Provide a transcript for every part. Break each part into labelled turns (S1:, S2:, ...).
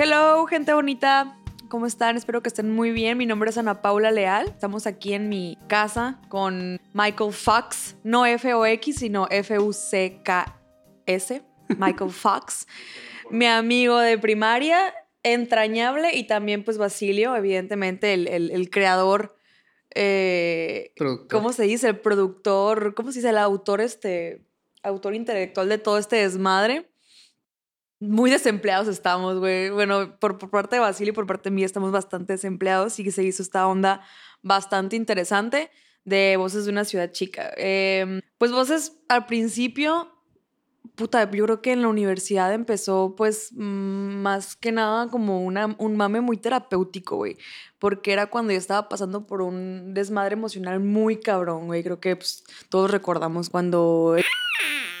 S1: Hello, gente bonita. ¿Cómo están? Espero que estén muy bien. Mi nombre es Ana Paula Leal. Estamos aquí en mi casa con Michael Fox. No F-O-X, sino F-U-C-K-S. Michael Fox. mi amigo de primaria, entrañable. Y también, pues, Basilio, evidentemente, el, creador. Eh, ¿Cómo se dice? El productor. ¿Cómo se dice? El autor, este. Autor intelectual de todo este desmadre muy desempleados estamos, güey. Bueno, por, parte de Basilio y por parte mía estamos bastante desempleados y se hizo esta onda bastante interesante de Voces de una ciudad chica. Em, pues Voces al principio, puta, yo creo que en la universidad empezó pues mm, más que nada como una, un mame muy terapéutico, güey. Porque era cuando yo estaba pasando por un desmadre emocional muy cabrón, güey. Creo que pues, todos recordamos cuando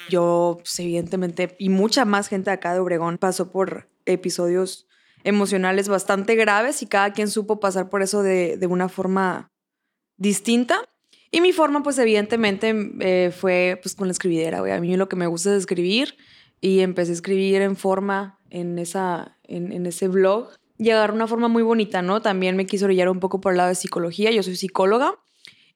S1: yo, pues, evidentemente, y mucha más gente acá de Obregón pasó por episodios emocionales bastante graves y cada quien supo pasar por eso de, una forma distinta. Y mi forma, pues evidentemente, eh, fue pues con la escribidera, güey. A mí lo que me gusta es escribir y empecé a escribir en forma en, esa, en, en ese blog y agarré una forma muy bonita, ¿no? También me quiso orillar un poco por el lado de psicología. Yo soy psicóloga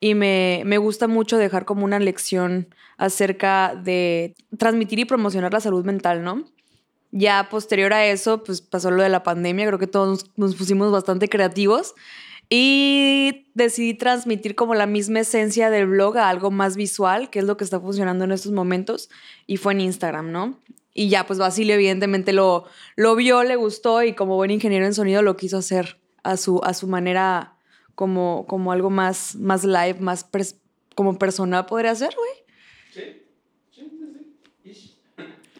S1: y me, me, gusta mucho dejar como una lección acerca de transmitir y promocionar la salud mental, ¿no? Ya posterior a eso, pues pasó lo de la pandemia, creo que todos nos pusimos bastante creativos y decidí transmitir como la misma esencia del blog a algo más visual, que es lo que está funcionando en estos momentos, y fue en Instagram, ¿no? Y ya, pues Basilio evidentemente lo, lo vio, le gustó y como buen ingeniero en sonido lo quiso hacer a su, a su manera como, como algo más, más live, más como personal podría ser, güey. Sí. Sí, sí,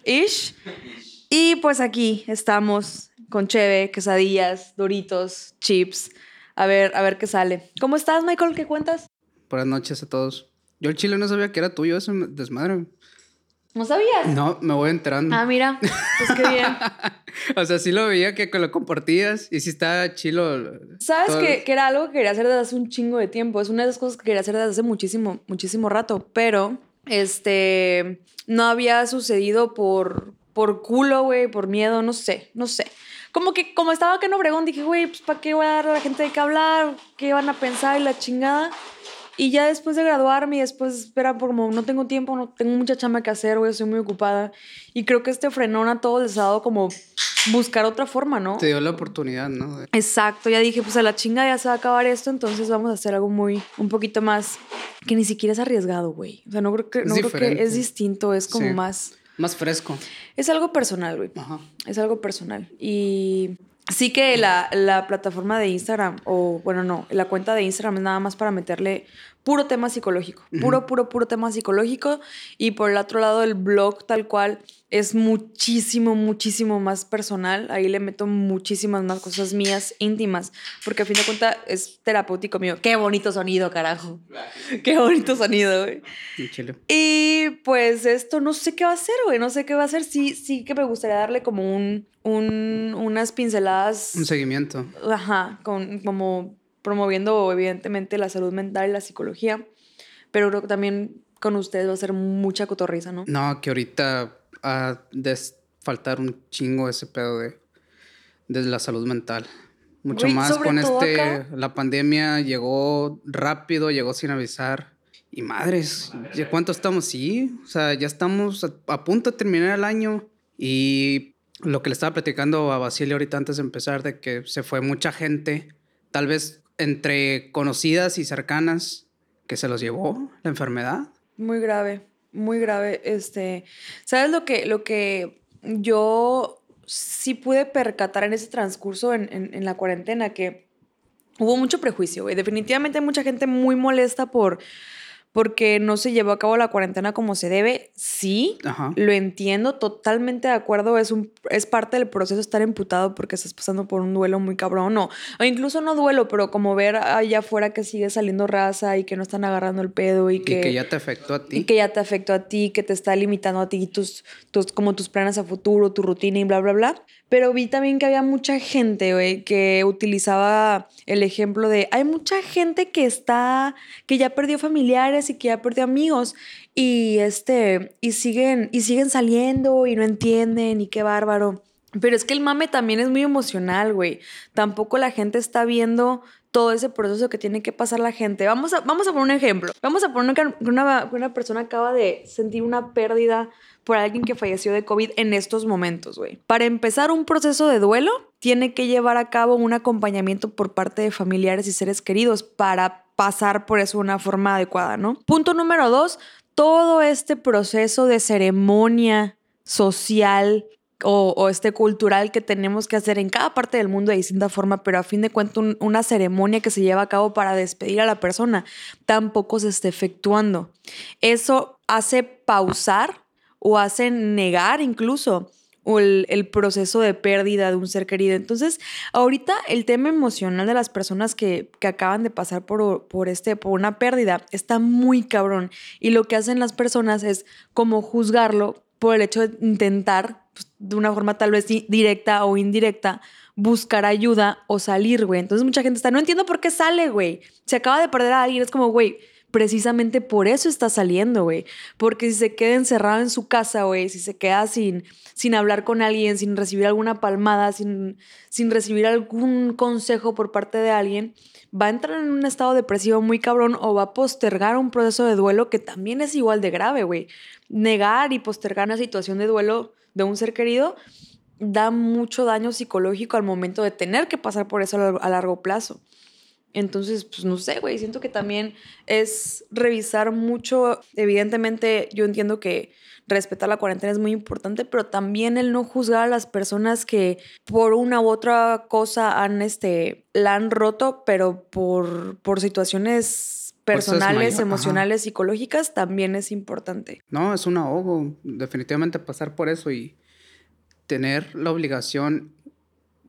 S1: Ish. Ish. Y pues aquí estamos con cheve, quesadillas, doritos, chips. A ver, a ver qué sale. ¿Cómo estás, Michael? ¿Qué cuentas?
S2: Buenas noches a todos. Yo el chile no sabía que era tuyo ese desmadre.
S1: ¿No sabías?
S2: No, me voy enterando.
S1: Ah, mira, pues qué bien.
S2: o sea, sí lo veía que lo compartías y sí está chilo.
S1: ¿Sabes que, que, era algo que quería hacer desde hace un chingo de tiempo? Es una de las cosas que quería hacer desde hace muchísimo, muchísimo rato, pero este no había sucedido por, por culo, güey, por miedo, no sé, no sé. Como que como estaba acá en Obregón, dije, güey, pues ¿para qué voy a dar a la gente de qué hablar? ¿Qué van a pensar y la chingada? Y ya después de graduarme y después, espera, como no tengo tiempo, no tengo mucha chama que hacer, güey, estoy muy ocupada. Y creo que este frenón a todos les ha dado como buscar otra forma, ¿no?
S2: Te dio la oportunidad, ¿no?
S1: Exacto, ya dije, pues a la chinga ya se va a acabar esto, entonces vamos a hacer algo muy, un poquito más, que ni siquiera es arriesgado, güey. O sea, no creo que, no creo que es distinto, es como más...
S2: Más fresco.
S1: Es algo personal, güey. Ajá. Es algo personal. Y sí que la, la, plataforma de Instagram, o bueno, no, la cuenta de Instagram es nada más para meterle puro tema psicológico, puro, puro, puro tema psicológico. Y por el otro lado, el blog tal cual es muchísimo, muchísimo más personal. Ahí le meto muchísimas más cosas mías, íntimas, porque a fin de cuentas es terapéutico mío. Qué bonito sonido, carajo. Qué bonito sonido, güey. Y pues esto no sé qué va a ser, güey. No sé qué va a ser. Sí, sí que me gustaría darle como un, un unas pinceladas.
S2: Un seguimiento.
S1: Ajá, con como promoviendo evidentemente la salud mental y la psicología, pero creo que también con ustedes va a ser mucha cotorriza, ¿no?
S2: No, que ahorita ha de faltar un chingo ese pedo de, de la salud mental. Mucho más con este, la pandemia llegó rápido, llegó sin avisar. Y madres, ¿cuánto estamos? Sí, o sea, ya estamos a, a punto de terminar el año. Y lo que le estaba platicando a Basilio ahorita antes de empezar, de que se fue mucha gente, tal vez entre conocidas y cercanas que se los llevó la enfermedad.
S1: Muy grave, muy grave. Este, ¿sabes lo que, lo que yo sí pude percatar en ese transcurso en, en, la cuarentena? Que hubo mucho prejuicio, güey. Definitivamente hay mucha gente muy molesta por porque no se llevó a cabo la cuarentena como se debe. Sí, lo entiendo, totalmente de acuerdo. Es, un, es parte del proceso estar emputado porque estás pasando por un duelo muy cabrón. No, o incluso no duelo, pero como ver allá afuera que sigue saliendo raza y que no están agarrando el pedo y que,
S2: y que ya te afectó a ti.
S1: Y que ya te afectó a ti, que te está limitando a ti tus, tus, como tus planes a futuro, tu rutina y bla, bla, bla. Pero vi también que había mucha gente, güey, que utilizaba el ejemplo de, hay mucha gente que está, que ya perdió familiares y que ya perdió amigos y este, y siguen, y siguen saliendo y no entienden y qué bárbaro. Pero es que el mame también es muy emocional, güey. Tampoco la gente está viendo todo ese proceso que tiene que pasar la gente. Vamos a, vamos a poner un ejemplo. Vamos a poner que una, una persona acaba de sentir una pérdida por alguien que falleció de COVID en estos momentos, güey. Para empezar un proceso de duelo, tiene que llevar a cabo un acompañamiento por parte de familiares y seres queridos para pasar por eso de una forma adecuada, ¿no? Punto número dos, todo este proceso de ceremonia social o, este cultural que tenemos que hacer en cada parte del mundo de distinta forma, pero a fin de cuentas una ceremonia que se lleva a cabo para despedir a la persona tampoco se está efectuando. Eso hace pausar o hace negar incluso el, proceso de pérdida de un ser querido. Entonces, ahorita el tema emocional de las personas que, acaban de pasar por, por, este, por una pérdida está muy cabrón. Y lo que hacen las personas es como juzgarlo por el hecho de intentar, pues, de una forma tal vez directa o indirecta, buscar ayuda o salir, güey. Entonces mucha gente está, no entiendo por qué sale, güey. Se acaba de perder a alguien, es como, güey, precisamente por eso está saliendo, güey. Porque si se queda encerrado en su casa, güey, si se queda sin, sin hablar con alguien, sin recibir alguna palmada, sin, sin recibir algún consejo por parte de alguien, va a entrar en un estado depresivo muy cabrón o va a postergar un proceso de duelo que también es igual de grave, güey. Negar y postergar una situación de duelo de un ser querido da mucho daño psicológico al momento de tener que pasar por eso a largo plazo. Entonces, pues no sé, güey, siento que también es revisar mucho, evidentemente yo entiendo que respetar la cuarentena es muy importante, pero también el no juzgar a las personas que por una u otra cosa han, este, la han roto, pero por, por situaciones personales, emocionales, psicológicas, también es importante.
S2: No, es un ahogo, definitivamente pasar por eso y tener la obligación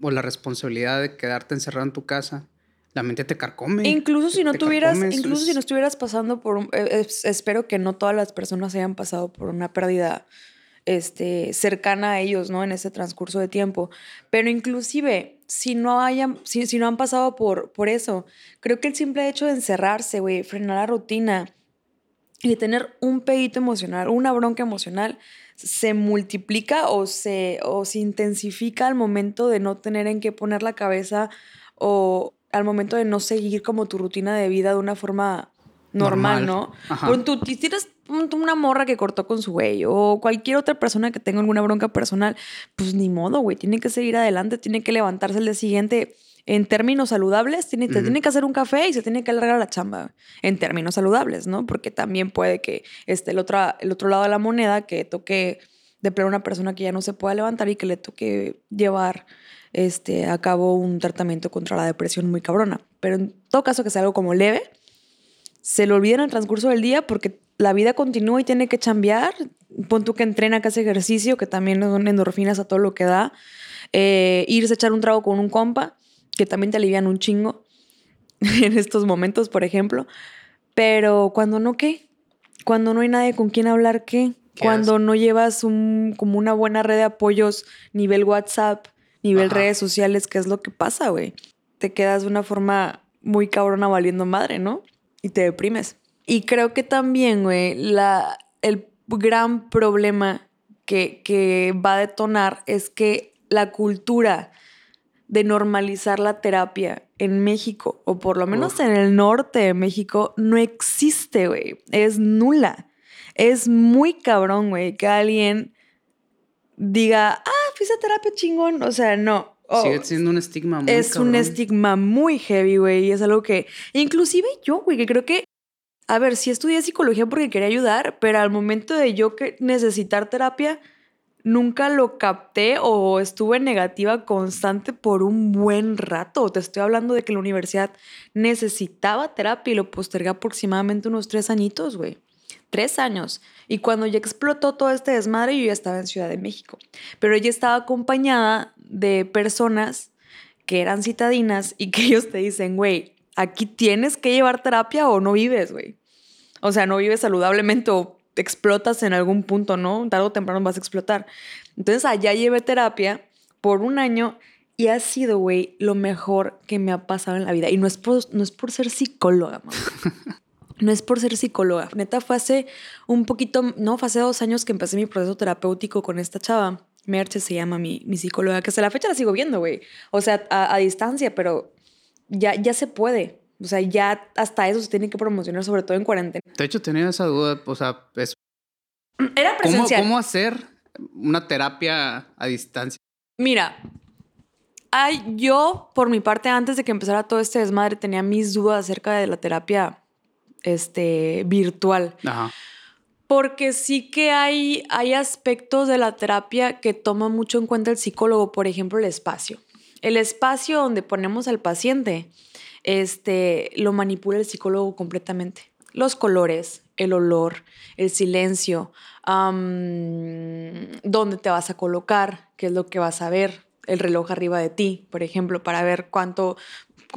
S2: o la responsabilidad de quedarte encerrado en tu casa la mente te carcome.
S1: Incluso si no tuvieras, incluso si no estuvieras pasando por un, eh, espero que no todas las personas hayan pasado por una pérdida este, cercana a ellos, ¿no? En ese transcurso de tiempo. Pero inclusive, si no hayan, si, si no han pasado por, por eso, creo que el simple hecho de encerrarse, güey, frenar la rutina y tener un pedito emocional, una bronca emocional, se multiplica o se, o se intensifica al momento de no tener en qué poner la cabeza o, al momento de no seguir como tu rutina de vida de una forma normal, ¿no? Ajá. Tú tienes una morra que cortó con su güey o cualquier otra persona que tenga alguna bronca personal, pues ni modo, güey, tiene que seguir adelante, tiene que levantarse el día siguiente en términos saludables, tiene, tiene que hacer un café y se tiene que alargar la chamba en términos saludables, ¿no? Porque también puede que esté el otro, el otro lado de la moneda, que toque de plano una persona que ya no se pueda levantar y que le toque llevar este, acabó un tratamiento contra la depresión muy cabrona. Pero en todo caso que sea algo como leve, se lo olvida en el transcurso del día porque la vida continúa y tiene que chambear. Pon tú que entrena, que hace ejercicio, que también son endorfinas a todo lo que da. Eh, irse a echar un trago con un compa, que también te alivian un chingo en estos momentos, por ejemplo. Pero cuando no, ¿qué? Cuando no hay nadie con quien hablar, ¿qué? Cuando no llevas un, como una buena red de apoyos nivel WhatsApp, nivel redes sociales, ¿qué es lo que pasa, güey? Te quedas de una forma muy cabrona valiendo madre, ¿no? Y te deprimes. Y creo que también, güey, la, el gran problema que, que va a detonar es que la cultura de normalizar la terapia en México, o por lo menos en el norte de México, no existe, güey. Es nula. Es muy cabrón, güey, que alguien diga, ah, terapia chingón. O sea, no.
S2: Sigue siendo un estigma muy
S1: Es un estigma muy heavy, güey. Y es algo que, inclusive yo, güey, que creo que, a ver, sí estudié psicología porque quería ayudar, pero al momento de yo que necesitar terapia, nunca lo capté o estuve negativa constante por un buen rato. Te estoy hablando de que la universidad necesitaba terapia y lo postergué aproximadamente unos tres añitos, güey tres años. Y cuando ya explotó todo este desmadre, yo ya estaba en Ciudad de México. Pero ella estaba acompañada de personas que eran citadinas y que ellos te dicen, güey, aquí tienes que llevar terapia o no vives, güey. O sea, no vives saludablemente o explotas en algún punto, ¿no? Tarde o temprano vas a explotar. Entonces allá llevé terapia por un año y ha sido, güey, lo mejor que me ha pasado en la vida. Y no es por, no es por ser psicóloga, mamá. No es por ser psicóloga. Neta, fue hace un poquito, no, fue hace dos años que empecé mi proceso terapéutico con esta chava. Merche se llama mi, mi psicóloga, que hasta la fecha la sigo viendo, güey. O sea, a, distancia, pero ya, ya se puede. O sea, ya hasta eso se tiene que promocionar, sobre todo en cuarentena.
S2: De hecho, tenía esa duda, o sea, es...
S1: Era presencial.
S2: ¿Cómo, hacer una terapia a distancia?
S1: Mira, ay, yo, por mi parte, antes de que empezara todo este desmadre, tenía mis dudas acerca de la terapia este, virtual. Ajá. Porque sí que hay, hay aspectos de la terapia que toma mucho en cuenta el psicólogo, por ejemplo, el espacio. El espacio donde ponemos al paciente este, lo manipula el psicólogo completamente. Los colores, el olor, el silencio, dónde te vas a colocar, qué es lo que vas a ver, el reloj arriba de ti, por ejemplo, para ver cuánto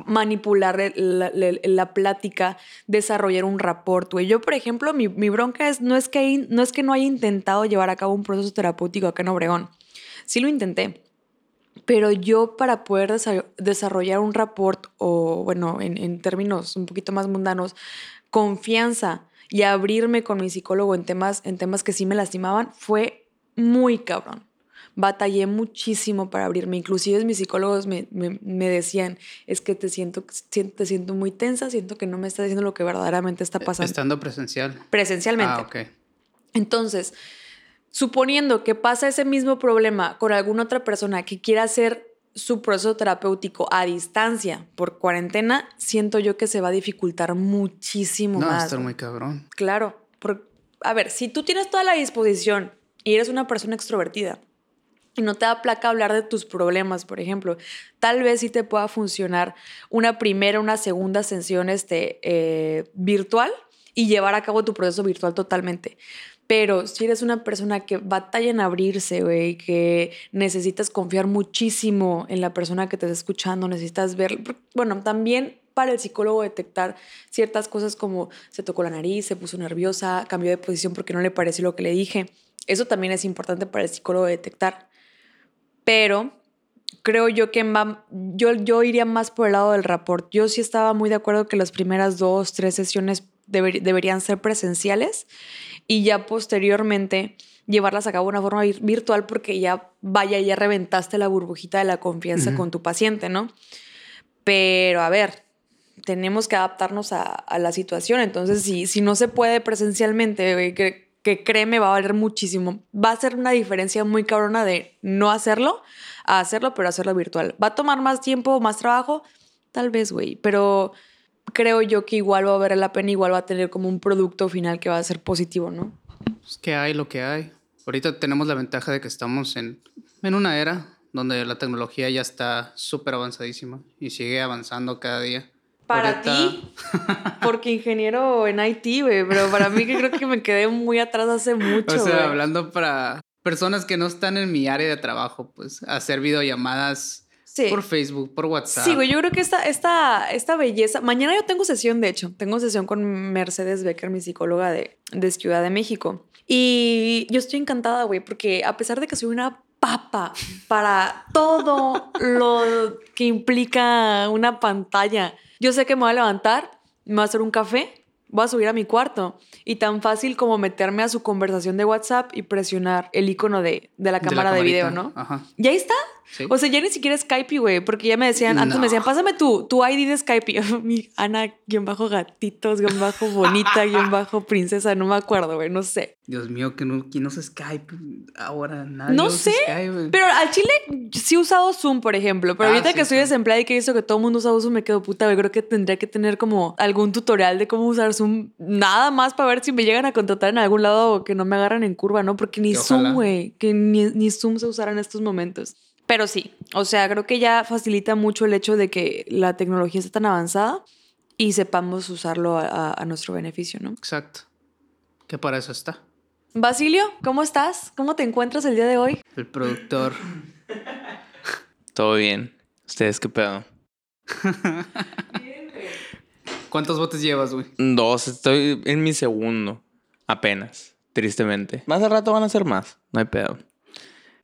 S1: manipular la, plática, desarrollar un rapport. Yo, por ejemplo, mi, bronca es no, es que, no es que no haya intentado llevar a cabo un proceso terapéutico acá en Obregón. Sí lo intenté. Pero yo para poder desarrollar un rapport o, bueno, en, en términos un poquito más mundanos, confianza y abrirme con mi psicólogo en temas, en temas que sí me lastimaban, fue muy cabrón batallé muchísimo para abrirme. Inclusive mis psicólogos me, decían, es que te siento, te siento muy tensa, siento que no me está diciendo lo que verdaderamente está pasando.
S2: Estando presencial.
S1: Presencialmente. Ah, ok. Entonces, suponiendo que pasa ese mismo problema con alguna otra persona que quiera hacer su proceso terapéutico a distancia por cuarentena, siento yo que se va a dificultar muchísimo más. No, va
S2: a estar muy cabrón.
S1: Claro. a ver, si tú tienes toda la disposición y eres una persona extrovertida, y no te da placa hablar de tus problemas, por ejemplo. Tal vez sí te pueda funcionar una primera, una segunda sesión este, eh, virtual y llevar a cabo tu proceso virtual totalmente. Pero si eres una persona que batalla en abrirse, güey, que necesitas confiar muchísimo en la persona que te está escuchando, necesitas ver, bueno, también para el psicólogo detectar ciertas cosas como se tocó la nariz, se puso nerviosa, cambió de posición porque no le pareció lo que le dije. Eso también es importante para el psicólogo detectar pero creo yo que yo, yo iría más por el lado del rapport. Yo sí estaba muy de acuerdo que las primeras dos, tres sesiones deberían ser presenciales y ya posteriormente llevarlas a cabo de una forma virtual porque ya vaya, ya reventaste la burbujita de la confianza con tu paciente, ¿no? Pero a ver, tenemos que adaptarnos a, la situación. Entonces, si, si no se puede presencialmente, que créeme va a valer muchísimo. Va a ser una diferencia muy cabrona de no hacerlo a hacerlo, pero hacerlo virtual. ¿Va a tomar más tiempo, más trabajo? Tal vez, güey, pero creo yo que igual va a valer la pena, igual va a tener como un producto final que va a ser positivo, ¿no?
S2: Es que hay lo que hay. Ahorita tenemos la ventaja de que estamos en, en una era donde la tecnología ya está súper avanzadísima y sigue avanzando cada día.
S1: Para ti, porque ingeniero en IT, güey, pero para mí que creo que me quedé muy atrás hace mucho.
S2: O sea, hablando para personas que no están en mi área de trabajo, pues hacer videollamadas por Facebook, por WhatsApp.
S1: Sí, güey, yo creo que esta, esta, esta belleza. Mañana yo tengo sesión, de hecho, tengo sesión con Mercedes Becker, mi psicóloga de, de Ciudad de México. Y yo estoy encantada, güey, porque a pesar de que soy una papa para todo lo que implica una pantalla, yo sé que me voy a levantar, me voy a hacer un café, voy a subir a mi cuarto. Y tan fácil como meterme a su conversación de WhatsApp y presionar el icono de, la cámara de, video, ¿no? Ajá. Y ahí está. O sea, ya ni siquiera Skype, güey, porque ya me decían, antes me decían, pásame tu, tu ID de Skype. mi Ana, guion bajo gatitos, guion bajo bonita, guion bajo princesa, no me acuerdo, güey, no sé.
S2: Dios mío, que no, ¿quién usa Skype ahora? Nadie
S1: no sé, pero al chile sí he usado Zoom, por ejemplo, pero ah, ahorita que estoy desempleada y que he visto que todo el mundo usa Zoom, me quedo puta, güey, creo que tendría que tener como algún tutorial de cómo usar Zoom, nada más para ver si me llegan a contratar en algún lado o que no me agarran en curva, ¿no? Porque ni Zoom, güey, que ni, ni Zoom se usará en estos momentos. Pero sí, o sea, creo que ya facilita mucho el hecho de que la tecnología está tan avanzada y sepamos usarlo a, nuestro beneficio, ¿no?
S2: Exacto. Que para eso está.
S1: Basilio, ¿cómo estás? ¿Cómo te encuentras el día de hoy?
S2: El productor.
S3: Todo bien. ¿Ustedes qué pedo?
S2: ¿Cuántos botes llevas, güey?
S3: Dos. Estoy en mi segundo. Apenas. Tristemente. Más al rato van a ser más. No hay pedo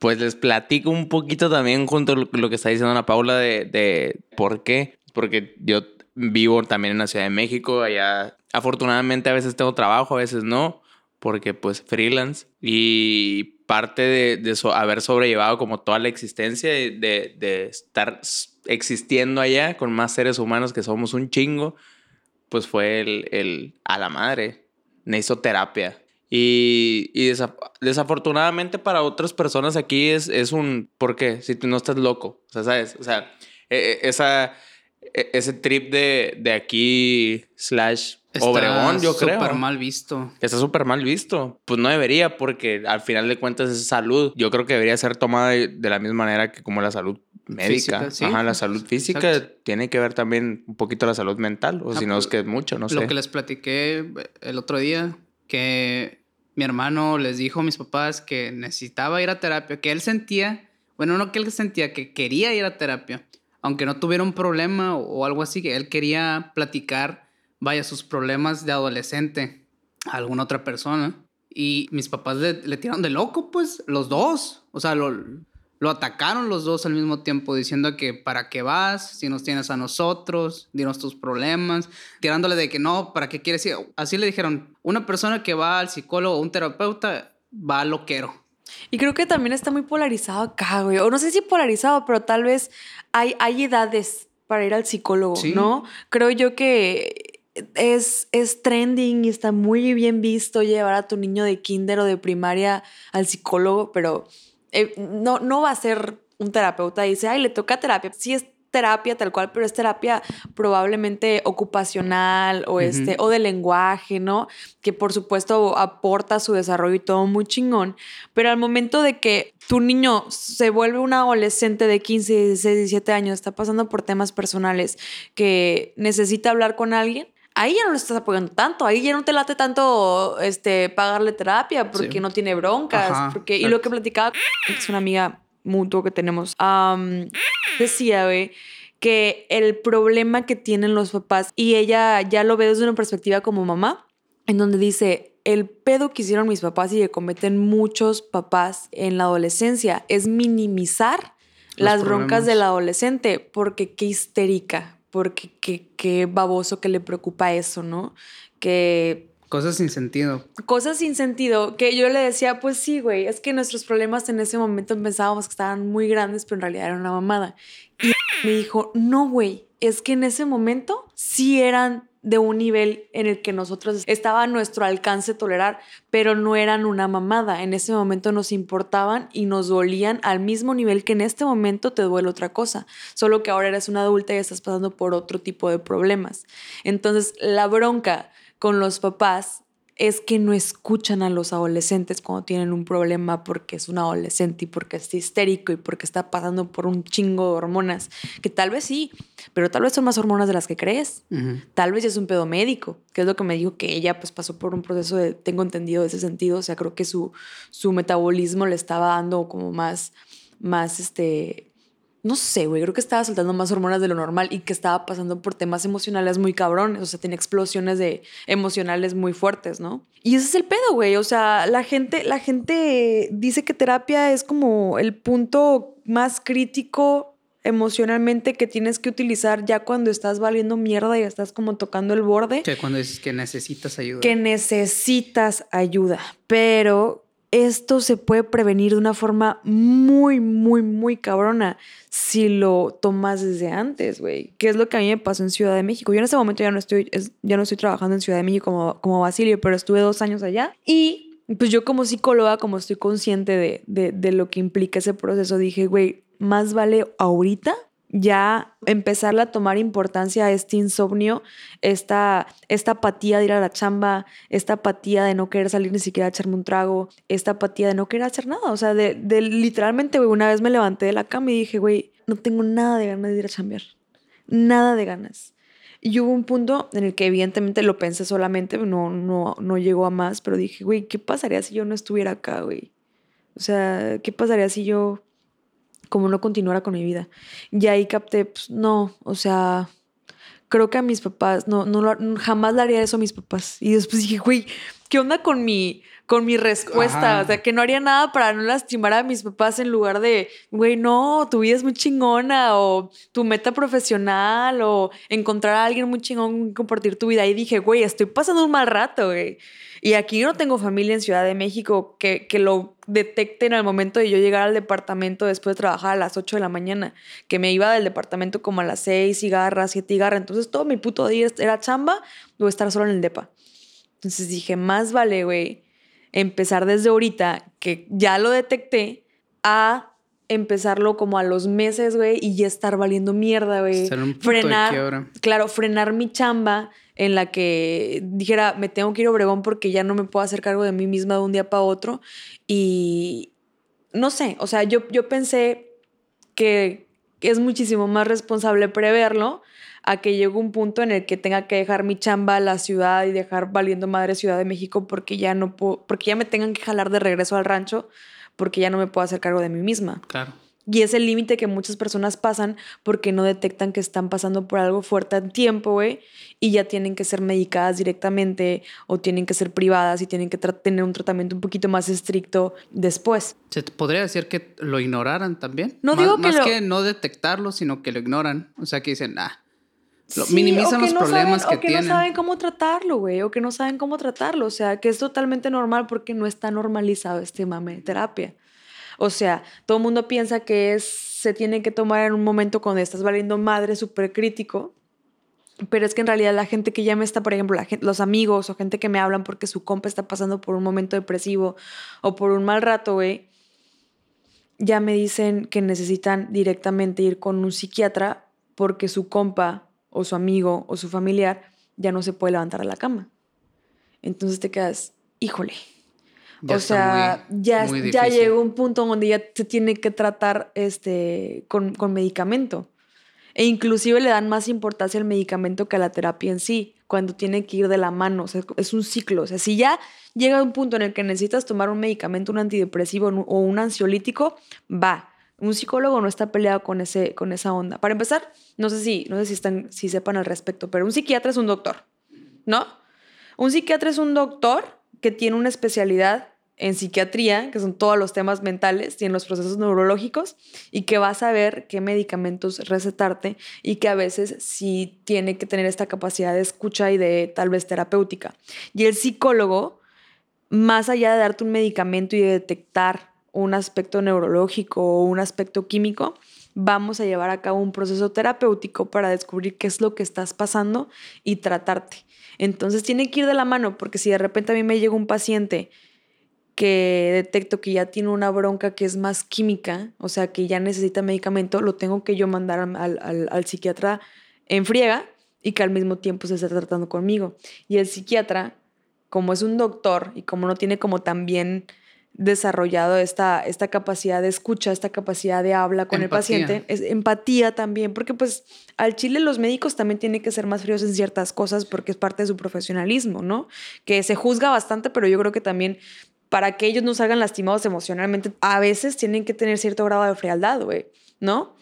S3: pues les platico un poquito también junto a lo que está diciendo Ana Paula de, de por qué. Porque yo vivo también en la Ciudad de México, allá afortunadamente a veces tengo trabajo, a veces no, porque pues freelance. Y parte de, haber sobrellevado como toda la existencia, de, de, estar existiendo allá con más seres humanos que somos un chingo, pues fue el, el a la madre. Necesito terapia. Y, y desafortunadamente para otras personas aquí es, es un, ¿por qué? Si tú no estás loco, o sea, ¿sabes? O sea, e, e, esa, e, ese trip de, de aquí slash Obregón, yo creo.
S2: Está súper mal visto.
S3: Está súper mal visto. Pues no debería, porque al final de cuentas es salud. Yo creo que debería ser tomada de, la misma manera que como la salud médica. Ajá, la salud física tiene que ver también un poquito la salud mental, o ah, si no es que es mucho, no sé.
S2: Lo que les platiqué el otro día, que mi hermano les dijo a mis papás que necesitaba ir a terapia, que él sentía, bueno, no que él sentía, que quería ir a terapia, aunque no tuviera un problema o algo así, que él quería platicar vaya, sus problemas de adolescente a alguna otra persona. Y mis papás le, tiraron de loco, pues, los dos. O sea, lo, lo atacaron los dos al mismo tiempo, diciendo que para qué vas, si nos tienes a nosotros, dinos tus problemas, tirándole de que no, ¿para qué quieres ir? Así le dijeron, una persona que va al psicólogo o un terapeuta va al loquero.
S1: Y creo que también está muy polarizado acá, güey. O no sé si polarizado, pero tal vez hay, hay edades para ir al psicólogo, ¿no? Creo yo que es, es trending y está muy bien visto llevar a tu niño de kinder o de primaria al psicólogo, pero eh, no, no va a ser un terapeuta y dice, ay, le toca terapia. Sí es terapia tal cual, pero es terapia probablemente ocupacional o, este, o de lenguaje, ¿no? Que por supuesto aporta su desarrollo y todo muy chingón. Pero al momento de que tu niño se vuelve un adolescente de 15, 16, 17 años, está pasando por temas personales que necesita hablar con alguien, ahí ya no lo estás apoyando tanto, ahí ya no te late tanto este, pagarle terapia porque no tiene broncas. porque, y lo que platicaba, es una amiga mutuo que tenemos, decía, que el problema que tienen los papás, y ella ya lo ve desde una perspectiva como mamá, en donde dice, el pedo que hicieron mis papás y que cometen muchos papás en la adolescencia es minimizar las broncas del adolescente, porque qué histérica, porque qué, baboso que le preocupa eso, ¿no? Que
S2: Cosas sin sentido.
S1: Cosas sin sentido, que yo le decía, pues sí, güey, es que nuestros problemas en ese momento pensábamos que estaban muy grandes, pero en realidad era una mamada. Y me dijo, no, güey, es que en ese momento sí eran de un nivel en el que nosotros estaba a nuestro alcance tolerar, pero no eran una mamada. En ese momento nos importaban y nos dolían al mismo nivel que en este momento te duele otra cosa, solo que ahora eres una adulta y estás pasando por otro tipo de problemas. Entonces, la bronca con los papás es que no escuchan a los adolescentes cuando tienen un problema porque es un adolescente y porque está histérico y porque está pasando por un chingo de hormonas, que tal vez sí, pero tal vez son más hormonas de las que crees. Tal vez es un pedo médico, que es lo que me dijo que ella pues pasó por un proceso de, tengo entendido de ese sentido, o sea, creo que su, su metabolismo le estaba dando como más, más este, no sé, güey, creo que estaba soltando más hormonas de lo normal y que estaba pasando por temas emocionales muy cabrones, o sea, tenía explosiones de emocionales muy fuertes, ¿no? Y ese es el pedo, güey, o sea, la gente, la gente dice que terapia es como el punto más crítico emocionalmente que tienes que utilizar ya cuando estás valiendo mierda y estás como tocando el borde.
S2: Que cuando dices que necesitas ayuda.
S1: Que necesitas ayuda, pero esto se puede prevenir de una forma muy, muy, muy cabrona si lo tomas desde antes, güey. ¿Qué es lo que a mí me pasó en Ciudad de México? Yo en este momento ya no estoy, ya no estoy trabajando en Ciudad de México como, como Basilio, pero estuve dos años allá. Y pues yo como psicóloga, como estoy consciente de, de, de lo que implica ese proceso, dije, güey, más vale ahorita ya empezarle a tomar importancia a este insomnio, esta, esta apatía de ir a la chamba, esta apatía de no querer salir ni siquiera a echarme un trago, esta apatía de no querer hacer nada. O sea, de, literalmente, güey, una vez me levanté de la cama y dije, güey, no tengo nada de ganas de ir a chambear. Nada de ganas. Y hubo un punto en el que evidentemente lo pensé solamente, no, no, no llegó a más, pero dije, güey, ¿qué pasaría si yo no estuviera acá, güey? O sea, ¿qué pasaría si yo como no continuara con mi vida. Y ahí capté, pues no, o sea, creo que a mis papás, no, no, jamás le haría eso a mis papás. Y después dije, güey, ¿qué onda con mi, con mi respuesta? O sea, que no haría nada para no lastimar a mis papás en lugar de, güey, no, tu vida es muy chingona o tu meta profesional o encontrar a alguien muy chingón compartir tu vida. Y dije, güey, estoy pasando un mal rato, güey. Y aquí yo no tengo familia en Ciudad de México que, que lo detecten al momento de yo llegar al departamento después de trabajar a las 8 de la mañana, que me iba del departamento como a las 6 cigarras, 7 cigarras. Entonces todo mi puto día era chamba o estar solo en el depa. Entonces dije, más vale, güey, empezar desde ahorita, que ya lo detecté, a empezarlo como a los meses, güey, y ya estar valiendo mierda, güey. Frenar, claro, frenar mi chamba en la que dijera, me tengo que ir a Obregón porque ya no me puedo hacer cargo de mí misma de un día para otro. Y no sé, o sea, yo, yo pensé que es muchísimo más responsable preverlo a que llegue un punto en el que tenga que dejar mi chamba a la ciudad y dejar valiendo madre Ciudad de México porque ya no porque ya me tengan que jalar de regreso al rancho porque ya no me puedo hacer cargo de mí misma.
S2: Claro.
S1: Y es el límite que muchas personas pasan porque no detectan que están pasando por algo fuerte en tiempo, güey, y ya tienen que ser medicadas directamente o tienen que ser privadas y tienen que tener un tratamiento un poquito más estricto después.
S2: ¿Se podría decir que lo ignoraran también? No digo que más que no detectarlo, sino que lo ignoran. O sea, que dicen, ah, minimizan los problemas que, tienen.
S1: O que no saben cómo tratarlo, güey, o que no saben cómo tratarlo. O sea, que es totalmente normal porque no está normalizado este mame de terapia. O sea, todo el mundo piensa que se tiene que tomar en un momento cuando estás valiendo madre súper crítico, pero es que en realidad la gente que ya me está, por ejemplo, los amigos o gente que me hablan porque su compa está pasando por un momento depresivo o por un mal rato, güey, ya me dicen que necesitan directamente ir con un psiquiatra porque su compa o su amigo o su familiar ya no se puede levantar a la cama. Entonces te quedas, híjole, o sea, ya, ya llegó un punto donde ya se tiene que tratar este, con, con, medicamento. E inclusive le dan más importancia al medicamento que a la terapia en sí, cuando tiene que ir de la mano. O sea, es un ciclo. O sea, si ya llega un punto en el que necesitas tomar un medicamento, un antidepresivo o un ansiolítico, va. Un psicólogo no está peleado con, ese, con esa onda. Para empezar, no sé, si, no sé si, están, si sepan al respecto, pero un psiquiatra es un doctor, ¿no? Un psiquiatra es un doctor que tiene una especialidad en psiquiatría, que son todos los temas mentales y en los procesos neurológicos, y que va a saber qué medicamentos recetarte y que a veces sí tiene que tener esta capacidad de escucha y de tal vez terapéutica. Y el psicólogo, más allá de darte un medicamento y de detectar un aspecto neurológico o un aspecto químico, vamos a llevar a cabo un proceso terapéutico para descubrir qué es lo que estás pasando y tratarte. Entonces tiene que ir de la mano, porque si de repente a mí me llega un paciente que detecto que ya tiene una bronca que es más química, o sea, que ya necesita medicamento, lo tengo que yo mandar al, al, psiquiatra en friega y que al mismo tiempo se está tratando conmigo. Y el psiquiatra, como es un doctor y como no tiene como también desarrollado esta, esta capacidad de escucha, esta capacidad de habla con el paciente, es empatía también, porque pues al chile los médicos también tienen que ser más fríos en ciertas cosas porque es parte de su profesionalismo, ¿no? Que se juzga bastante, pero yo creo que también para que ellos no salgan lastimados emocionalmente, a veces tienen que tener cierto grado de frialdad, güey, ¿no?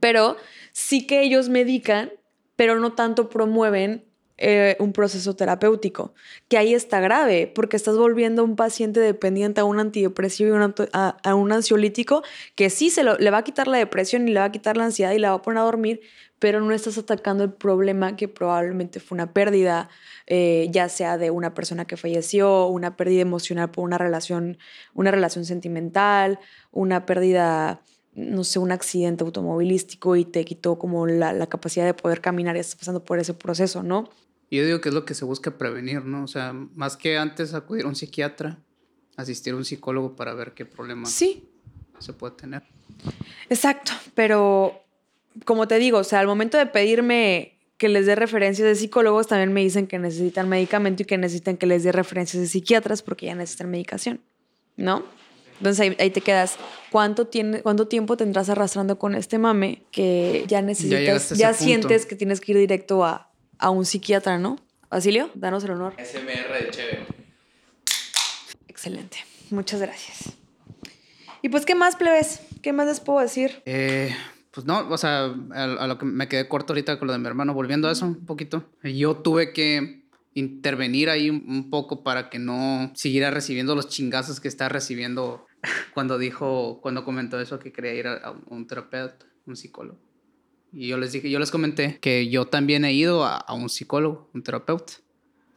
S1: Pero sí que ellos medican, pero no tanto promueven eh, un proceso terapéutico, que ahí está grave, porque estás volviendo a un paciente dependiente a un antidepresivo y a, un ansiolítico que sí se le va a quitar la depresión y le va a quitar la ansiedad y le va a poner a dormir, pero no estás atacando el problema que probablemente fue una pérdida, eh, ya sea de una persona que falleció, una pérdida emocional por una relación, una relación sentimental, una pérdida, no sé, un accidente automovilístico y te quitó como la, capacidad de poder caminar y estás pasando por ese proceso, ¿no?
S2: Yo digo que es lo que se busca prevenir, ¿no? O sea, más que antes acudir a un psiquiatra, asistir a un psicólogo para ver qué problema
S1: sí.
S2: se puede tener.
S1: Exacto, pero como te digo, o sea, al momento de pedirme que les dé referencias de psicólogos, también me dicen que necesitan medicamento y que necesitan que les dé referencias de psiquiatras porque ya necesitan medicación, ¿no? Entonces ahí, te quedas. ¿Cuánto, tiene, ¿Cuánto tiempo tendrás arrastrando con este mame que ya necesitas, ya, sientes que tienes que ir directo a, a un psiquiatra, ¿no? Basilio, danos el honor.
S3: SMR de chévere.
S1: Excelente. Muchas gracias. Y pues, ¿qué más, plebes? ¿Qué más les puedo decir?
S2: Eh, pues no, o sea, a, lo que me quedé corto ahorita con lo de mi hermano, volviendo a eso un poquito. Yo tuve que intervenir ahí un poco para que no siguiera recibiendo los chingazos que está recibiendo cuando dijo, cuando comentó eso que quería ir a, un terapeuta, un psicólogo. Y yo les dije, yo les comenté que yo también he ido a, a un psicólogo, un terapeuta.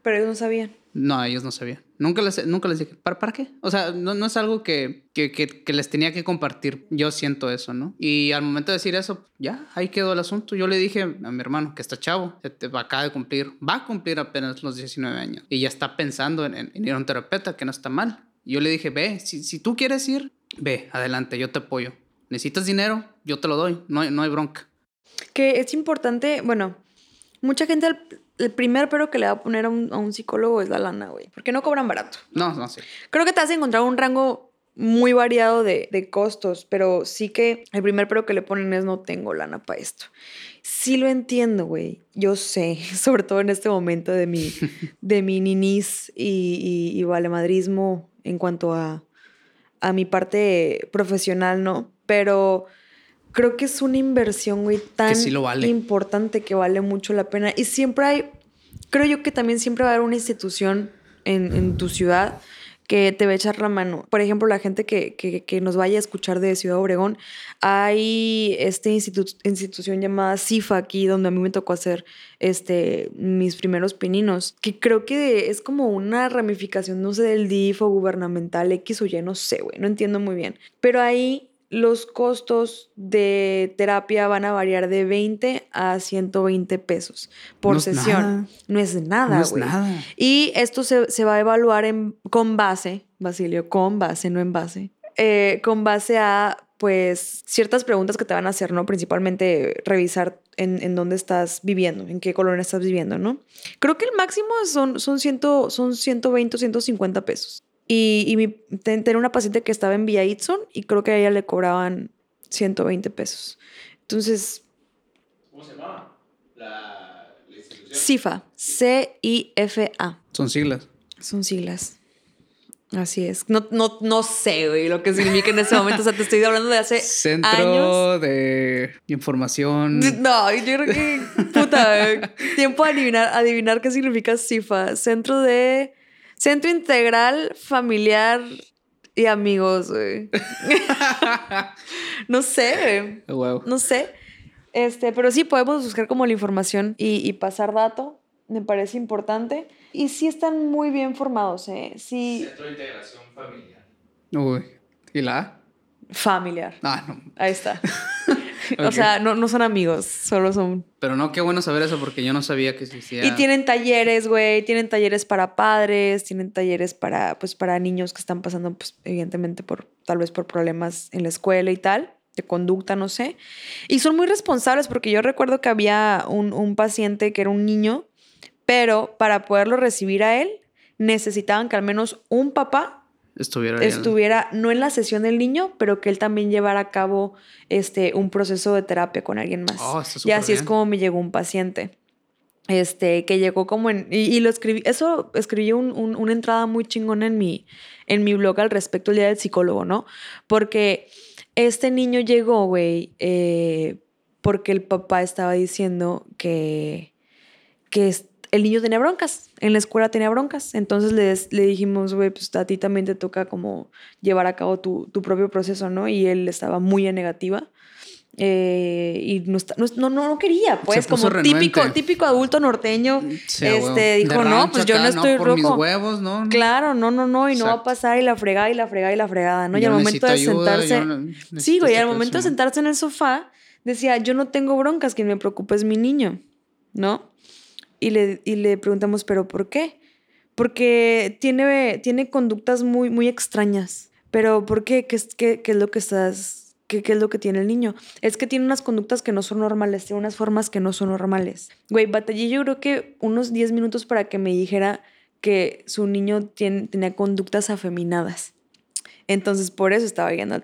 S1: Pero ellos no sabían.
S2: No, ellos no sabían. Nunca les, nunca les dije, ¿para, para qué? O sea, no, no es algo que, que, que, les tenía que compartir. Yo siento eso, ¿no? Y al momento de decir eso, ya, ahí quedó el asunto. Yo le dije a mi hermano que está chavo, acaba de cumplir, va a cumplir apenas los 19 años. Y ya está pensando en, ir a un terapeuta, que no está mal. yo le dije, ve, si, si tú quieres ir, ve, adelante, yo te apoyo. ¿Necesitas dinero? Yo te lo doy, no no hay bronca.
S1: Que es importante, bueno, mucha gente el primer pero que le va a poner a un, psicólogo es la lana, güey. Porque no cobran barato.
S2: No, no sé.
S1: Creo que te has encontrado un rango muy variado de, costos, pero sí que el primer pero que le ponen es no tengo lana para esto. Sí lo entiendo, güey. Yo sé, sobre todo en este momento de mi, de mi ninis y, y, valemadrismo en cuanto a, a mi parte profesional, ¿no? Pero creo que es una inversión, güey, tan importante que vale mucho la pena. Y siempre hay, creo yo que también siempre va a haber una institución en, tu ciudad que te va a echar la mano. Por ejemplo, la gente que, que, nos vaya a escuchar de Ciudad Obregón, hay esta institución llamada CIFA aquí, donde a mí me tocó hacer este, mis primeros pininos, que creo que es como una ramificación, no sé, del DIF o gubernamental X o Y, no sé, güey, no entiendo muy bien. Pero ahí los costos de terapia van a variar de 20 a 120 pesos por sesión. No es nada, No es nada. Y esto se, va a evaluar en, con base, Basilio, con base, no en base, eh, con base a pues ciertas preguntas que te van a hacer, ¿no? Principalmente revisar en, dónde estás viviendo, en qué colonia estás viviendo, ¿no? Creo que el máximo son, son, ciento, son 120 o 150 pesos. Y, y mi, tenía una paciente que estaba en Villa Itson y creo que a ella le cobraban 120 pesos. Entonces... ¿Cómo se llamaba? La, institución. CIFA. C-I-F-A.
S2: Son siglas.
S1: Son siglas. Así es. No, no, no sé, güey, lo que significa en ese momento. O sea, te estoy hablando de hace
S2: Centro de información.
S1: No, yo creo que, puta, tiempo a adivinar, adivinar qué significa CIFA. Centro de Centro Integral Familiar y Amigos, güey. no sé, güey. No sé. Este, pero sí podemos buscar como la información y, pasar dato. Me parece importante. Y sí están muy bien formados, ¿eh? Sí.
S3: Centro de Integración Familiar.
S2: Uy. ¿Y la?
S1: Familiar.
S2: Ah, no.
S1: Ahí está. O sea, no, no son amigos, solo son...
S2: Pero no, qué bueno saber eso porque yo no sabía que existía.
S1: Y tienen talleres, güey, tienen talleres para padres, tienen talleres para, pues, para niños que están pasando, pues, evidentemente, por, tal vez por problemas en la escuela y tal, de conducta, no sé. Y son muy responsables porque yo recuerdo que había un, un paciente que era un niño, pero para poderlo recibir a él, necesitaban que al menos un papá
S2: estuviera,
S1: estuviera no en la sesión del niño, pero que él también llevara a cabo este, un proceso de terapia con alguien más. Oh, y así es como me llegó un paciente. Este, que llegó como en. Y, lo escribí. Eso escribí una entrada muy chingona en mi, en mi blog al respecto el día del psicólogo, ¿no? Porque este niño llegó, güey, eh, porque el papá estaba diciendo que, que, el niño tenía broncas, en la escuela tenía broncas. Entonces le, le dijimos, güey, pues a ti también te toca como llevar a cabo tu, tu propio proceso, ¿no? Y él estaba muy en negativa. Eh, y no, no, no, quería, pues, como típico, típico adulto norteño, este, dijo, no, pues yo no estoy no,
S2: huevos, ¿no?
S1: Claro, no, no, no, y no va a pasar y la fregada y la fregada y la fregada, ¿no? Y al momento de sentarse, sí, güey, al momento de sentarse en el sofá, decía, yo no tengo broncas, quien me preocupa es mi niño, ¿no? Y le, y le preguntamos, ¿pero por qué? Porque tiene, tiene conductas muy, muy extrañas. ¿Pero por qué? ¿Qué, qué, qué es lo que estás ¿Qué, ¿Qué, es lo que tiene el niño? Es que tiene unas conductas que no son normales, tiene unas formas que no son normales. Güey, batallé yo creo que unos 10 minutos para que me dijera que su niño tiene, tenía conductas afeminadas. Entonces, por eso estaba yendo a,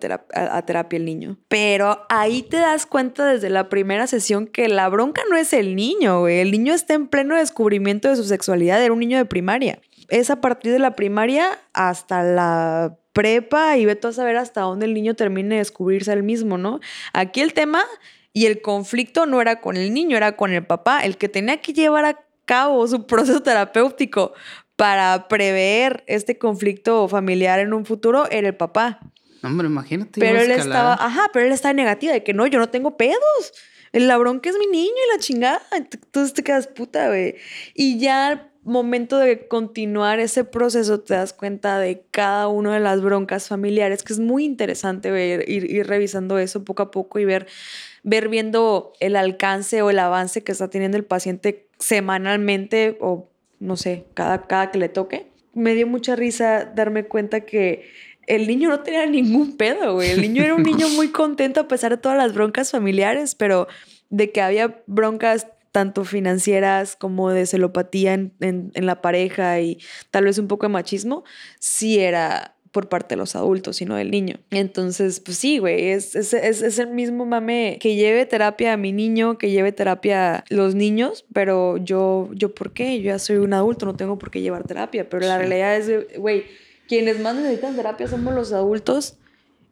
S1: terapia, el niño. Pero ahí te das cuenta desde la primera sesión que la bronca no es el niño. El niño está en pleno descubrimiento de su sexualidad. Era un niño de primaria. Es a partir de la primaria hasta la prepa y ve tú a saber hasta dónde el niño termine de descubrirse él mismo, ¿no? Aquí el tema y el conflicto no era con el niño, era con el papá. El que tenía que llevar a cabo su proceso terapéutico para prever este conflicto familiar en un futuro era el papá.
S2: Hombre, imagínate.
S1: Pero él estaba, ajá, pero él estaba negativa de que no, yo no tengo pedos. El labrón que es mi niño y la chingada. Entonces te quedas puta, güey. Y ya al momento de continuar ese proceso te das cuenta de cada una de las broncas familiares, que es muy interesante ver, ir, ir revisando eso poco a poco y ver, ver viendo el alcance o el avance que está teniendo el paciente semanalmente o no sé, cada, cada que le toque. Me dio mucha risa darme cuenta que el niño no tenía ningún pedo, güey. El niño era un niño muy contento a pesar de todas las broncas familiares, pero de que había broncas tanto financieras como de celopatía en, en, la pareja y tal vez un poco de machismo, sí era por parte de los adultos, sino del niño. Entonces, pues sí, güey, es, es, es, el mismo mame que lleve terapia a mi niño, que lleve terapia a los niños, pero yo, yo, ¿por qué? Yo ya soy un adulto, no tengo por qué llevar terapia, pero la realidad es, güey, quienes más necesitan terapia somos los adultos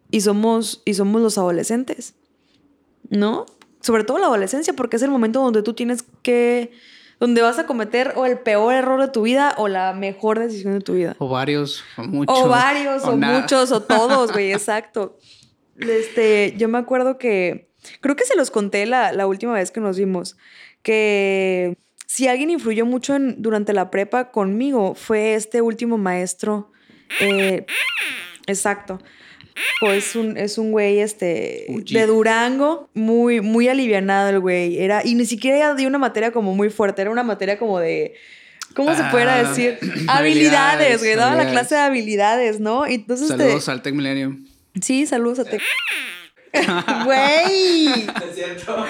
S1: y somos, y somos los adolescentes, ¿no? Sobre todo la adolescencia, porque es el momento donde tú tienes que donde vas a cometer o el peor error de tu vida o la mejor decisión de tu vida.
S2: O varios, o muchos.
S1: O varios, o, muchos, o todos, güey, exacto. Este, yo me acuerdo que, creo que se los conté la, la última vez que nos vimos, que si alguien influyó mucho en, durante la prepa conmigo fue este último maestro. Eh, exacto. Es un, es un güey este, de Durango, muy, muy alivianado el güey. Era, y ni siquiera de una materia como muy fuerte, era una materia como de. ¿Cómo se pudiera ah, decir? habilidades, güey. Daba la clase de habilidades, ¿no? Entonces,
S2: saludos al Tech Millennium.
S1: Sí, saludos a Tech. Güey. Es cierto.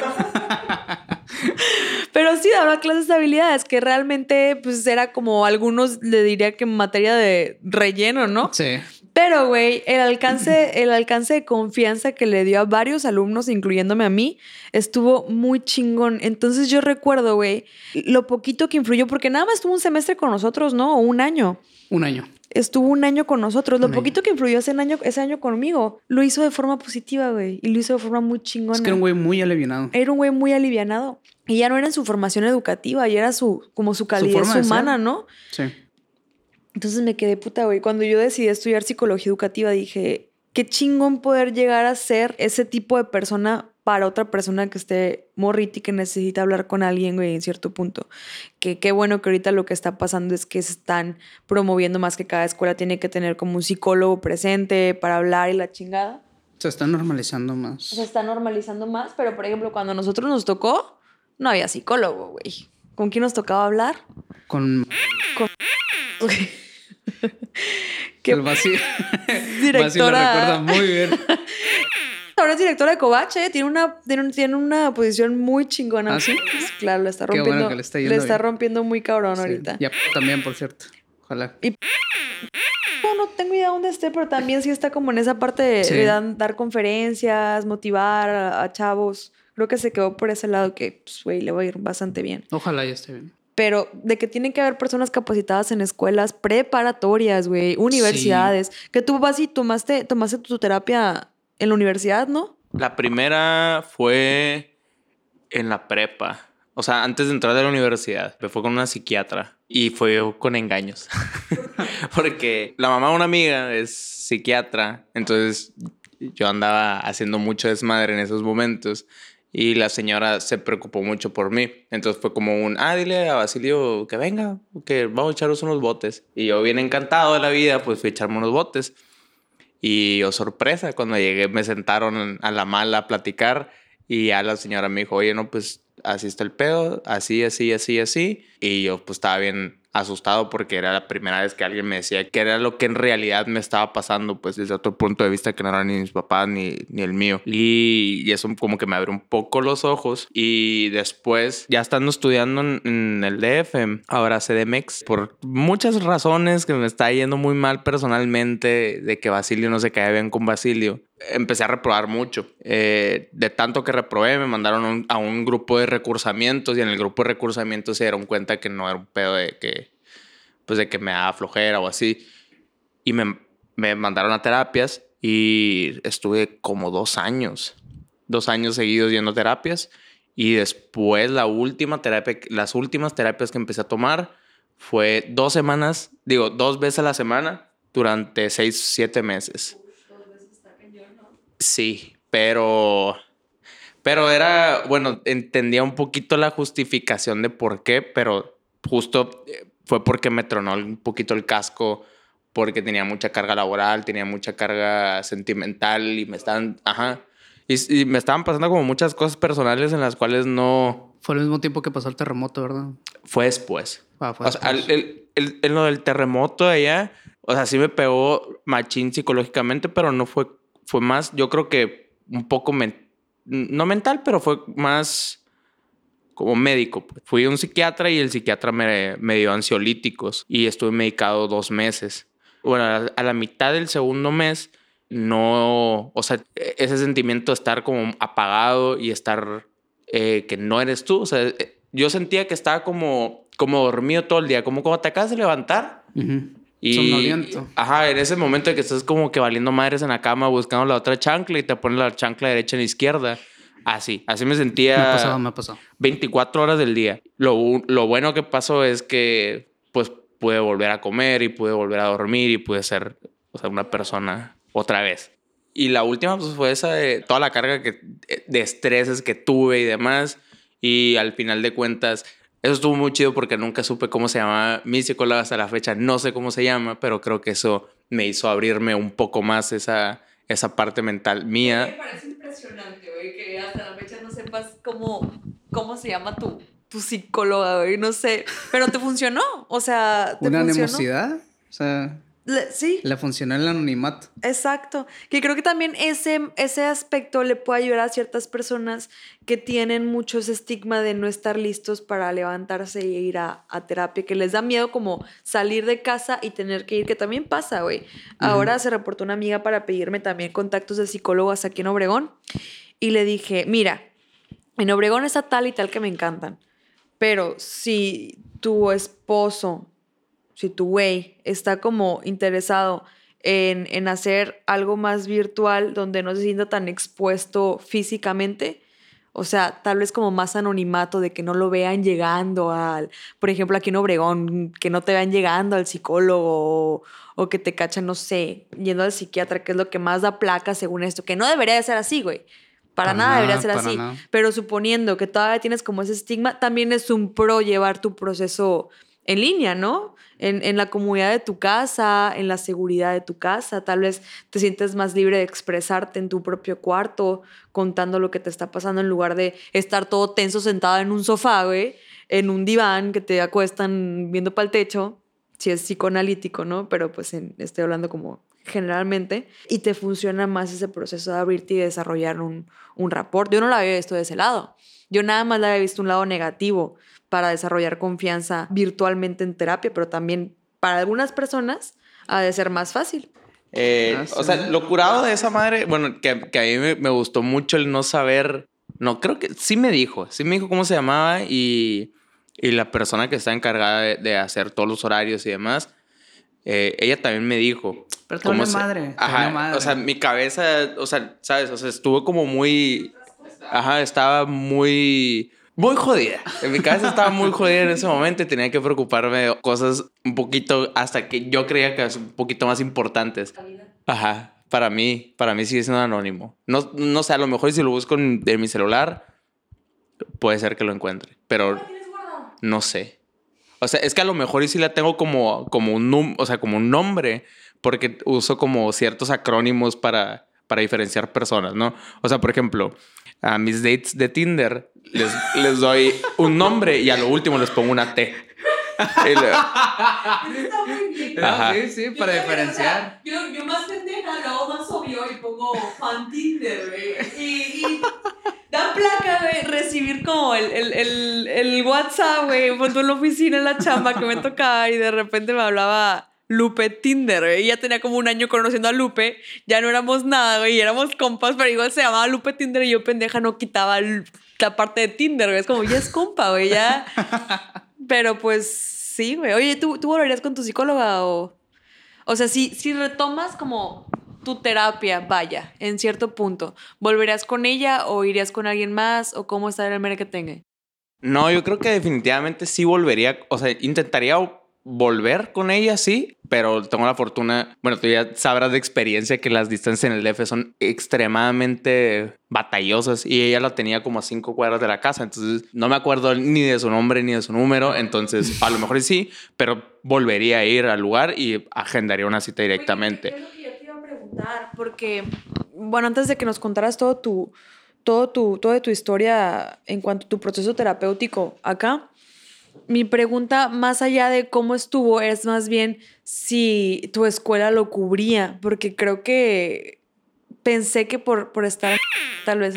S1: Pero sí daba clases de habilidades que realmente pues era como algunos le diría que materia de relleno, ¿no?
S2: Sí.
S1: Pero, güey, el alcance, el alcance de confianza que le dio a varios alumnos, incluyéndome a mí, estuvo muy chingón. Entonces yo recuerdo, güey, lo poquito que influyó, porque nada más estuvo un semestre con nosotros, ¿no? O un año.
S2: Un año.
S1: Estuvo un año con nosotros. Lo poquito que influyó ese año, ese año conmigo, lo hizo de forma positiva, güey. Y lo hizo de forma muy chingona.
S2: Es que era un güey muy alivianado.
S1: Era un güey muy alivianado. Y ya no era en su formación educativa, ya era su, como su calidad humana, ¿no?
S2: Sí.
S1: Entonces me quedé puta, güey. Cuando yo decidí estudiar psicología educativa, dije, qué chingón poder llegar a ser ese tipo de persona para otra persona que esté morrita y que necesita hablar con alguien, güey, en cierto punto. Que qué bueno que ahorita lo que está pasando es que se están promoviendo más que cada escuela tiene que tener como un psicólogo presente para hablar y la chingada.
S2: Se está normalizando más.
S1: Se está normalizando más, pero por ejemplo, cuando a nosotros nos tocó, no había psicólogo, güey. ¿Con quién nos tocaba hablar?
S2: Con...
S1: Con...
S2: el vacío. Directora. recuerda muy bien.
S1: Ahora es directora de Covache, tiene una, tiene, una posición muy chingona.
S2: ¿Ah, sí?
S1: Pues, claro, le está rompiendo. le está, rompiendo muy cabrón ahorita.
S2: Y también, por cierto. Ojalá. Y
S1: no, tengo idea dónde esté, pero también sí está como en esa parte de, dar, conferencias, motivar a, chavos. Creo que se quedó por ese lado que, pues, güey, le va a ir bastante bien.
S2: Ojalá ya esté bien
S1: pero de que tienen que haber personas capacitadas en escuelas preparatorias, güey, universidades. Que tú vas y tomaste, tomaste tu terapia en la universidad, ¿no?
S3: La primera fue en la prepa. O sea, antes de entrar a la universidad, me fue con una psiquiatra y fue con engaños. Porque la mamá de una amiga es psiquiatra, entonces yo andaba haciendo mucho desmadre en esos momentos y la señora se preocupó mucho por mí. Entonces fue como un, ah, dile a Basilio que venga, que vamos a echaros unos botes. Y yo bien encantado de la vida, pues fui a echarme unos botes. Y oh sorpresa, cuando llegué me sentaron a la mala a platicar y ya la señora me dijo, oye, no, pues así está el pedo, así, así, así, así. Y yo pues estaba bien asustado porque era la primera vez que alguien me decía que era lo que en realidad me estaba pasando, pues desde otro punto de vista que no era ni mis papás ni, ni el mío. Y, y, eso como que me abrió un poco los ojos. Y después, ya estando estudiando en, el DF, ahora CDMX, por muchas razones que me está yendo muy mal personalmente, de que Basilio no se cae bien con Basilio, empecé a reprobar mucho. Eh, de tanto que reprobé, me mandaron a un grupo de recursamientos y en el grupo de recursamientos se dieron cuenta que no era un pedo de que, pues de que me daba flojera o así. Y me, me mandaron a terapias y estuve como dos años, dos años seguidos yendo a terapias Y después la última terapia, las últimas terapias que empecé a tomar fue dos semanas, digo, dos veces a la semana durante seis, siete meses. Sí, pero, pero era, bueno, entendía un poquito la justificación de por qué, pero justo eh, fue porque me tronó un poquito el casco, porque tenía mucha carga laboral, tenía mucha carga sentimental y me estaban, ajá, y, me estaban pasando como muchas cosas personales en las cuales no...
S2: Fue al mismo tiempo que pasó el terremoto, ¿verdad?
S3: Fue después. Ah, fue después. el, el, el, lo del terremoto allá, o sea, sí me pegó machín psicológicamente, pero no fue, fue más, yo creo que un poco, no mental, pero fue más como médico. Fui a un psiquiatra y el psiquiatra me, dio ansiolíticos y estuve medicado dos meses. Bueno, a la mitad del segundo mes no, o sea, ese sentimiento de estar como apagado y estar eh, que no eres tú, o sea, eh, yo sentía que estaba como, como dormido todo el día, como cuando te acabas de levantar. Y, ajá, en ese momento de que estás como que valiendo madres en la cama buscando la otra chancla y te pones la chancla derecha en la izquierda. Así, así me sentía.
S2: Me ha pasado, me ha pasado.
S3: 24 horas del día. Lo, lo bueno que pasó es que, pues, pude volver a comer y pude volver a dormir y pude ser, o sea, una persona otra vez. Y la última pues fue esa de toda la carga que, de estreses que tuve y demás. Y al final de cuentas, eso estuvo muy chido porque nunca supe cómo se llamaba mi psicóloga hasta la fecha. No sé cómo se llama, pero creo que eso me hizo abrirme un poco más esa, esa parte mental mía.
S1: Me parece impresionante, güey, que hasta la fecha no sepas cómo, cómo se llama tu, tu psicóloga, güey. No sé, pero te funcionó. O sea, ¿te
S2: ¿Una animosidad? O sea
S1: sí.
S2: La funcionó el anonimato.
S1: Exacto. Que creo que también ese, ese aspecto le puede ayudar a ciertas personas que tienen mucho ese estigma de no estar listos para levantarse e ir a, terapia, que les da miedo como salir de casa y tener que ir, que también pasa, güey. Ahora se reportó una amiga para pedirme también contactos de psicólogos aquí en Obregón y le dije, mira, en Obregón está tal y tal que me encantan, pero si tu esposo si tu güey está como interesado en, en, hacer algo más virtual donde no se sienta tan expuesto físicamente, o sea, tal vez como más anonimato de que no lo vean llegando al, por ejemplo, aquí en Obregón, que no te vean llegando al psicólogo o, que te cachan, no sé, yendo al psiquiatra, que es lo que más da placa según esto, que no debería de ser así, güey. Para, nada, debería ser así. Pero suponiendo que todavía tienes como ese estigma, también es un pro llevar tu proceso en línea, ¿no? En, la comunidad de tu casa, en la seguridad de tu casa. Tal vez te sientes más libre de expresarte en tu propio cuarto, contando lo que te está pasando en lugar de estar todo tenso sentado en un sofá, güey, en un diván que te acuestan viendo para el techo, si es psicoanalítico, ¿no? Pero pues estoy hablando como generalmente, y te funciona más ese proceso de abrirte y desarrollar un, un rapport. Yo no la había visto de ese lado. Yo nada más la había visto un lado negativo para desarrollar confianza virtualmente en terapia, pero también para algunas personas ha de ser más fácil.
S3: Eh, ah, o sea, lo curado de esa madre, bueno, que, a mí me, gustó mucho el no saber, no, creo que sí me dijo, sí me dijo cómo se llamaba y, y la persona que está encargada de, hacer todos los horarios y demás, eh, ella también me dijo.
S2: Pero cómo madre.
S3: Ajá, madre. o sea, mi cabeza, o sea, ¿sabes? O sea, estuvo como muy, ajá, estaba muy muy jodida. En mi cabeza estaba muy jodida en ese momento y tenía que preocuparme de cosas un poquito, hasta que yo creía que un poquito más importantes. Ajá. Para mí, para mí sigue siendo anónimo. No, no sé, a lo mejor si lo busco en, mi celular, puede ser que lo encuentre. Pero no sé. O sea, es que a lo mejor y sí la tengo como, como, un, o sea, como un nombre, porque uso como ciertos acrónimos para, para diferenciar personas, ¿no? O sea, por ejemplo, a mis dates de Tinder les, les doy un nombre y a lo último les pongo una T.
S2: Ajá. Sí, sí, para diferenciar.
S1: yo, yo, más pendeja, lo hago más obvio y pongo fan Tinder, güey. Y, y da placa, güey, recibir como el, el, el, el WhatsApp, güey, cuando en la oficina en la chamba que me tocaba y de repente me hablaba Lupe Tinder, güey. Ya tenía como un año conociendo a Lupe. Ya no éramos nada, güey. Éramos compas, pero igual se llamaba Lupe Tinder y yo pendeja no quitaba la parte de Tinder, güey. Es como, ya es compa, güey, ya. pero pues sí, güey. Oye, ¿tú, ¿tú volverías con tu psicóloga o...? O sea, si, si retomas como tu terapia, vaya, en cierto punto, ¿volverías con ella o irías con alguien más o cómo está el que tenga?
S3: No, yo creo que definitivamente sí volvería, o sea, intentaría volver con ella, sí, pero tengo la fortuna, bueno, tú ya sabrás de experiencia que las distancias en el DF son extremadamente batallosas y ella la tenía como a cinco cuadras de la casa, entonces no me acuerdo ni de su nombre ni de su número, entonces a lo mejor sí, pero volvería a ir al lugar y agendaría una cita directamente.
S1: es lo que yo te iba a preguntar? Porque, bueno, antes de que nos contaras todo tu, todo tu, toda tu historia en cuanto a tu proceso terapéutico acá, mi pregunta, más allá de cómo estuvo, es más bien si tu escuela lo cubría, porque creo que pensé que por, por estar tal vez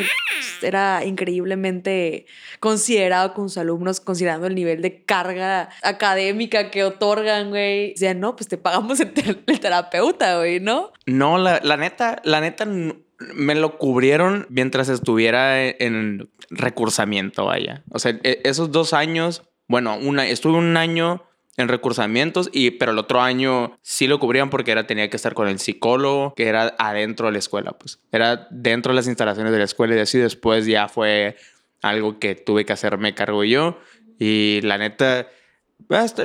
S1: era increíblemente considerado con sus alumnos, considerando el nivel de carga académica que otorgan, güey. Decían, no, pues te pagamos el, terapeuta, güey, ¿no?
S3: No, la, la neta, la neta me lo cubrieron mientras estuviera en recursamiento, vaya. O sea, e, esos dos años bueno, una, estuve un año en recursamientos, y, pero el otro año sí lo cubrían porque era, tenía que estar con el psicólogo, que era adentro de la escuela, pues. Era dentro de las instalaciones de la escuela y así después ya fue algo que tuve que hacerme cargo yo. Y la neta,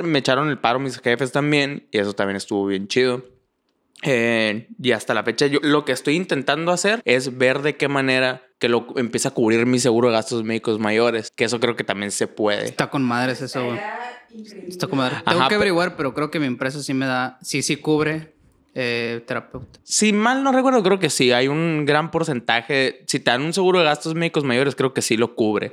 S3: me echaron el paro mis jefes también y eso también estuvo bien chido. Eh, y hasta la fecha, yo lo que estoy intentando hacer es ver de qué manera que lo empiece a cubrir mi seguro de gastos médicos mayores, que eso creo que también se puede.
S2: Está con madres eso, güey. Está con madres. Tengo que averiguar, pero creo que mi empresa sí me da, sí, sí cubre eh, terapeuta.
S3: Si mal no recuerdo, creo que sí. Hay un gran porcentaje. Si te dan un seguro de gastos médicos mayores, creo que sí lo cubre.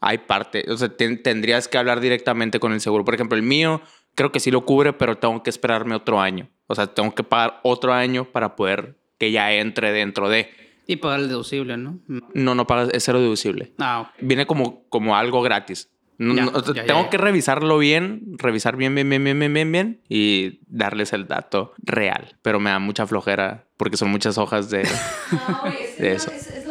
S3: Hay parte. O sea, tendrías que hablar directamente con el seguro. Por ejemplo, el mío creo que sí lo cubre, pero tengo que esperarme otro año. O sea, tengo que pagar otro año para poder que ya entre dentro de.
S2: Y pagar el deducible, ¿no?
S3: No, no pagas, es cero deducible. Ah, Viene como, como algo gratis. tengo que revisarlo bien, revisar bien, bien, bien, bien, bien, bien, bien y darles el dato real. Pero me da mucha flojera porque son muchas hojas de,
S1: de eso. es,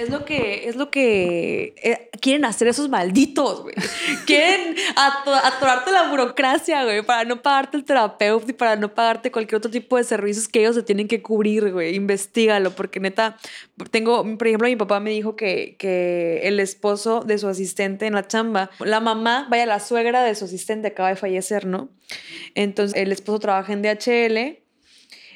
S1: es lo que, es lo que eh, quieren hacer esos malditos, güey. quieren atorarte la burocracia, güey, para no pagarte el terapeuta y para no pagarte cualquier otro tipo de servicios que ellos se tienen que cubrir, güey. Investígalo, porque neta, tengo, por ejemplo, mi papá me dijo que, que el esposo de su asistente en la chamba, la mamá, vaya, la suegra de su asistente acaba de fallecer, ¿no? Entonces, el esposo trabaja en DHL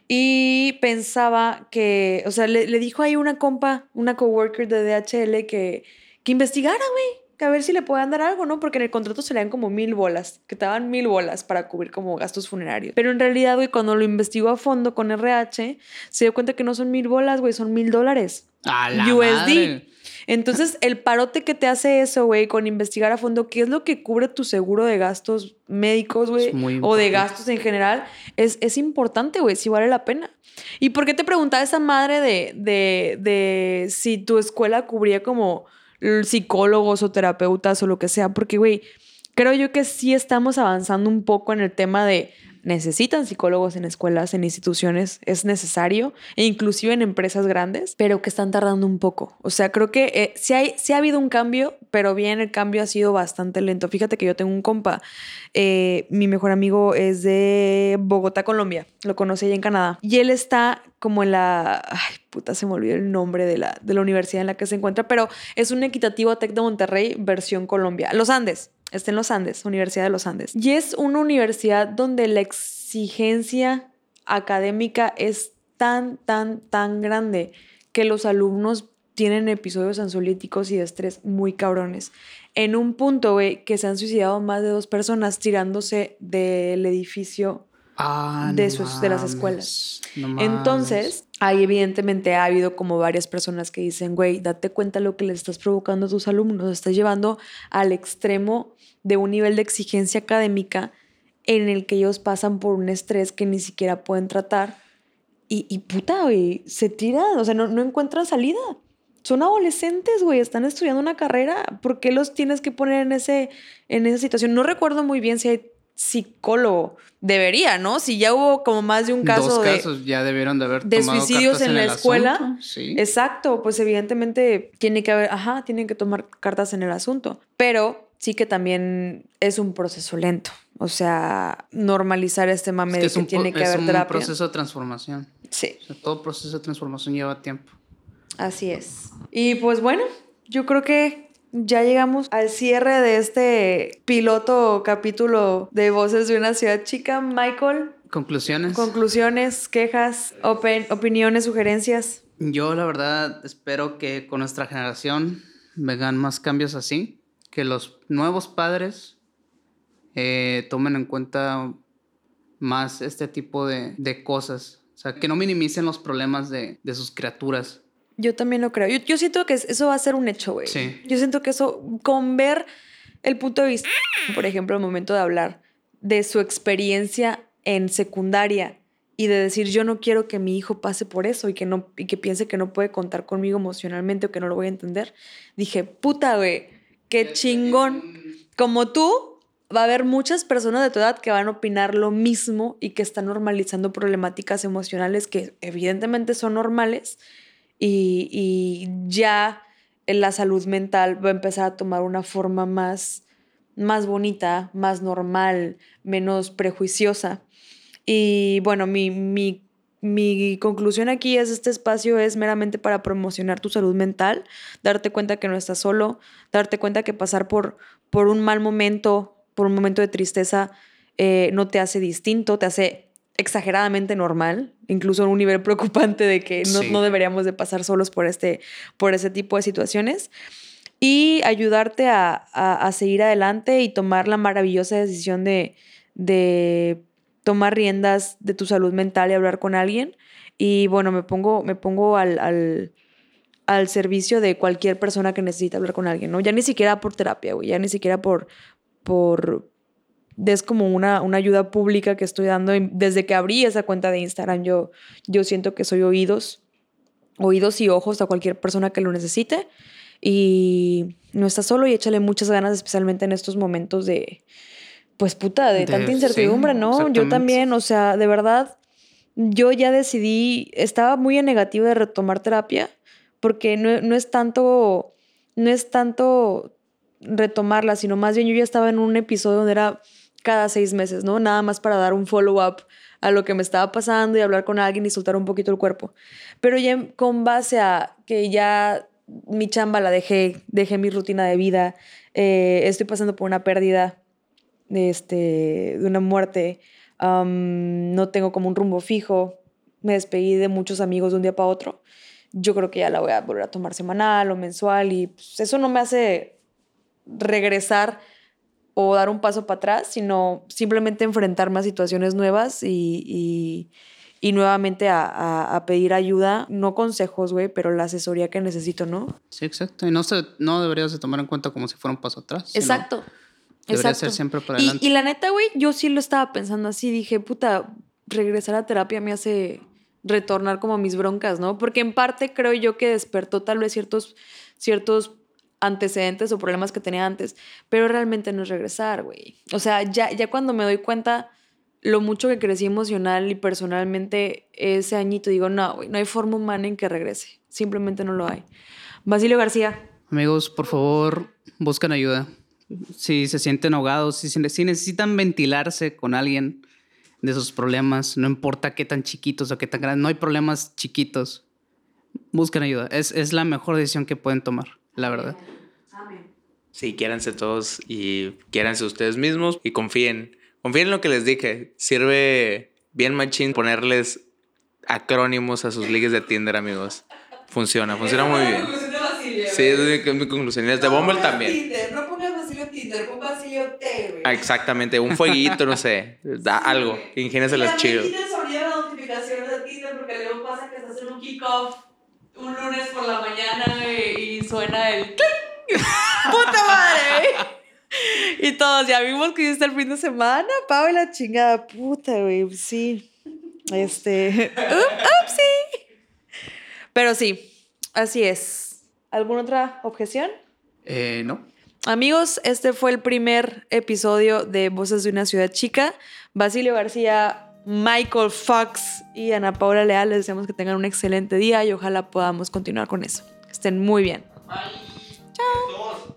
S1: y pensaba que, o sea, le, dijo ahí una compa, una coworker de DHL que, que investigara, güey, que a ver si le puedan dar algo, ¿no? Porque en el contrato se le dan como mil bolas, que te daban mil bolas para cubrir como gastos funerarios. Pero en realidad, güey, cuando lo investigó a fondo con RH, se dio cuenta que no son mil bolas, güey, son mil dólares.
S2: A la USD.
S1: Entonces, el parote que te hace eso, güey, con investigar a fondo qué es lo que cubre tu seguro de gastos médicos, güey, o de gastos en general, es, es importante, güey, si vale la pena. ¿Y por qué te preguntaba esa madre de, de, de si tu escuela cubría como psicólogos o terapeutas o lo que sea? Porque, güey, creo yo que sí estamos avanzando un poco en el tema de necesitan psicólogos en escuelas, en instituciones, es necesario, e inclusive en empresas grandes, pero que están tardando un poco. O sea, creo que eh, sí, hay, sí ha habido un cambio, pero bien el cambio ha sido bastante lento. Fíjate que yo tengo un compa, eh, mi mejor amigo es de Bogotá, Colombia, lo conocí allá en Canadá, y él está como en la, ay puta, se me olvidó el nombre de la, de la universidad en la que se encuentra, pero es un equitativo Tec de Monterrey versión Colombia, Los Andes está en los Andes, Universidad de los Andes. Y es una universidad donde la exigencia académica es tan, tan, tan grande que los alumnos tienen episodios ansiolíticos y de estrés muy cabrones. En un punto, güey, que se han suicidado más de dos personas tirándose del edificio ah, de, sus, de las escuelas. Entonces, ahí evidentemente ha habido como varias personas que dicen, güey, date cuenta lo que le estás provocando a tus alumnos, estás llevando al extremo de un nivel de exigencia académica en el que ellos pasan por un estrés que ni siquiera pueden tratar. Y, y puta, güey, se tiran, o sea, no, no encuentran salida. Son adolescentes, güey, están estudiando una carrera. ¿Por qué los tienes que poner en, ese, en esa situación? No recuerdo muy bien si hay psicólogo. Debería, ¿no? Si ya hubo como más de un caso. Dos
S2: casos ya debieron de haber
S1: de suicidios en, la escuela. Sí. Exacto, pues evidentemente tiene que haber, ajá, tienen que tomar cartas en el asunto. Pero sí que también es un proceso lento. O sea, normalizar este mame de que tiene que haber terapia.
S2: Es un proceso de transformación.
S1: Sí.
S2: todo proceso de transformación lleva tiempo.
S1: Así es. Y pues bueno, yo creo que ya llegamos al cierre de este piloto capítulo de Voces de una ciudad chica. Michael.
S2: Conclusiones.
S1: Conclusiones, quejas, opiniones, sugerencias.
S2: Yo la verdad espero que con nuestra generación vengan más cambios así, que los nuevos padres eh, tomen en cuenta más este tipo de, cosas. O sea, que no minimicen los problemas de, sus criaturas.
S1: Yo también lo creo. Yo, siento que eso va a ser un hecho, güey. Sí. Yo siento que eso, con ver el punto de vista, por ejemplo, el momento de hablar de su experiencia en secundaria y de decir yo no quiero que mi hijo pase por eso y que no y que piense que no puede contar conmigo emocionalmente o que no lo voy a entender. Dije, "Puta, güey, qué chingón. Como tú, va a haber muchas personas de tu edad que van a opinar lo mismo y que están normalizando problemáticas emocionales que evidentemente son normales y, ya la salud mental va a empezar a tomar una forma más más bonita, más normal, menos prejuiciosa. Y bueno, mi, mi, mi conclusión aquí es, este espacio es meramente para promocionar tu salud mental, darte cuenta que no estás solo, darte cuenta que pasar por, por un mal momento, por un momento de tristeza, eh, no te hace distinto, te hace exageradamente normal, incluso en un nivel preocupante de que no, no, deberíamos de pasar solos por este, por ese tipo de situaciones y ayudarte a, a, a seguir adelante y tomar la maravillosa decisión de, de tomar riendas de tu salud mental y hablar con alguien. Y bueno, me pongo, me pongo al, al, servicio de cualquier persona que necesite hablar con alguien, ¿no? Ya ni siquiera por terapia, güey, ya ni siquiera por, por, es como una, una ayuda pública que estoy dando. Desde que abrí esa cuenta de Instagram, yo, yo siento que soy oídos, oídos y ojos a cualquier persona que lo necesite. Y no estás solo y échale muchas ganas, especialmente en estos momentos de, pues puta, de, tanta incertidumbre, ¿no? Yo también, o sea, de verdad, yo ya decidí, estaba muy en negativo de retomar terapia, porque no, no es tanto, no es tanto retomarla, sino más bien yo ya estaba en un episodio donde era cada seis meses, ¿no? Nada más para dar un follow-up a lo que me estaba pasando y hablar con alguien y soltar un poquito el cuerpo. Pero ya con base a que ya mi chamba la dejé, dejé mi rutina de vida, eh, estoy pasando por una pérdida de, este, de una muerte, no tengo como un rumbo fijo, me despedí de muchos amigos de un día para otro, yo creo que ya la voy a volver a tomar semanal o mensual y pues, eso no me hace regresar o dar un paso para atrás, sino simplemente enfrentarme a situaciones nuevas y, y, nuevamente a, a, pedir ayuda, no consejos, güey, pero la asesoría que necesito, ¿no?
S2: Sí, exacto. Y no, se, no deberías de tomar en cuenta como si fuera un paso atrás.
S1: Exacto.
S2: Debería ser siempre para adelante.
S1: Y, la neta, güey, yo sí lo estaba pensando así. Dije, puta, regresar a terapia me hace retornar como a mis broncas, ¿no? Porque en parte creo yo que despertó tal vez ciertos, ciertos antecedentes o problemas que tenía antes, pero realmente no es regresar, güey. O sea, ya, ya cuando me doy cuenta lo mucho que crecí emocional y personalmente ese añito, digo, no, güey, no hay forma humana en que regrese. Simplemente no lo hay. Basilio García.
S2: Amigos, por favor, buscan ayuda si se sienten ahogados, si, si necesitan ventilarse con alguien de sus problemas, no importa qué tan chiquitos o qué tan grandes, no hay problemas chiquitos, busquen ayuda. Es, es la mejor decisión que pueden tomar, la verdad.
S3: Sí, quiéranse todos y quiéranse ustedes mismos y confíen. Confíen en lo que les dije. Sirve bien machín ponerles acrónimos a sus ligues de Tinder, amigos. Funciona, funciona muy bien. Sí, es mi, conclusión. Es de Bumble también.
S1: Tinder, un vacío té,
S3: ah, exactamente, un fueguito, no sé, da algo, chido.
S1: Sonido de notificaciones de Tinder porque luego pasa que estás en un kickoff un lunes por la mañana y, suena el ¡Puta madre! Y todos, ya vimos que hiciste el fin de semana, Pau, la chingada puta, güey, sí. Este, sí. Pero sí, así es. ¿Alguna otra objeción?
S2: Eh, no.
S1: Amigos, este fue el primer episodio de Voces de una ciudad chica. Basilio García, Michael Fox y Ana Paula Leal. Les deseamos que tengan un excelente día y ojalá podamos continuar con eso. Que estén muy bien. Bye. Chao.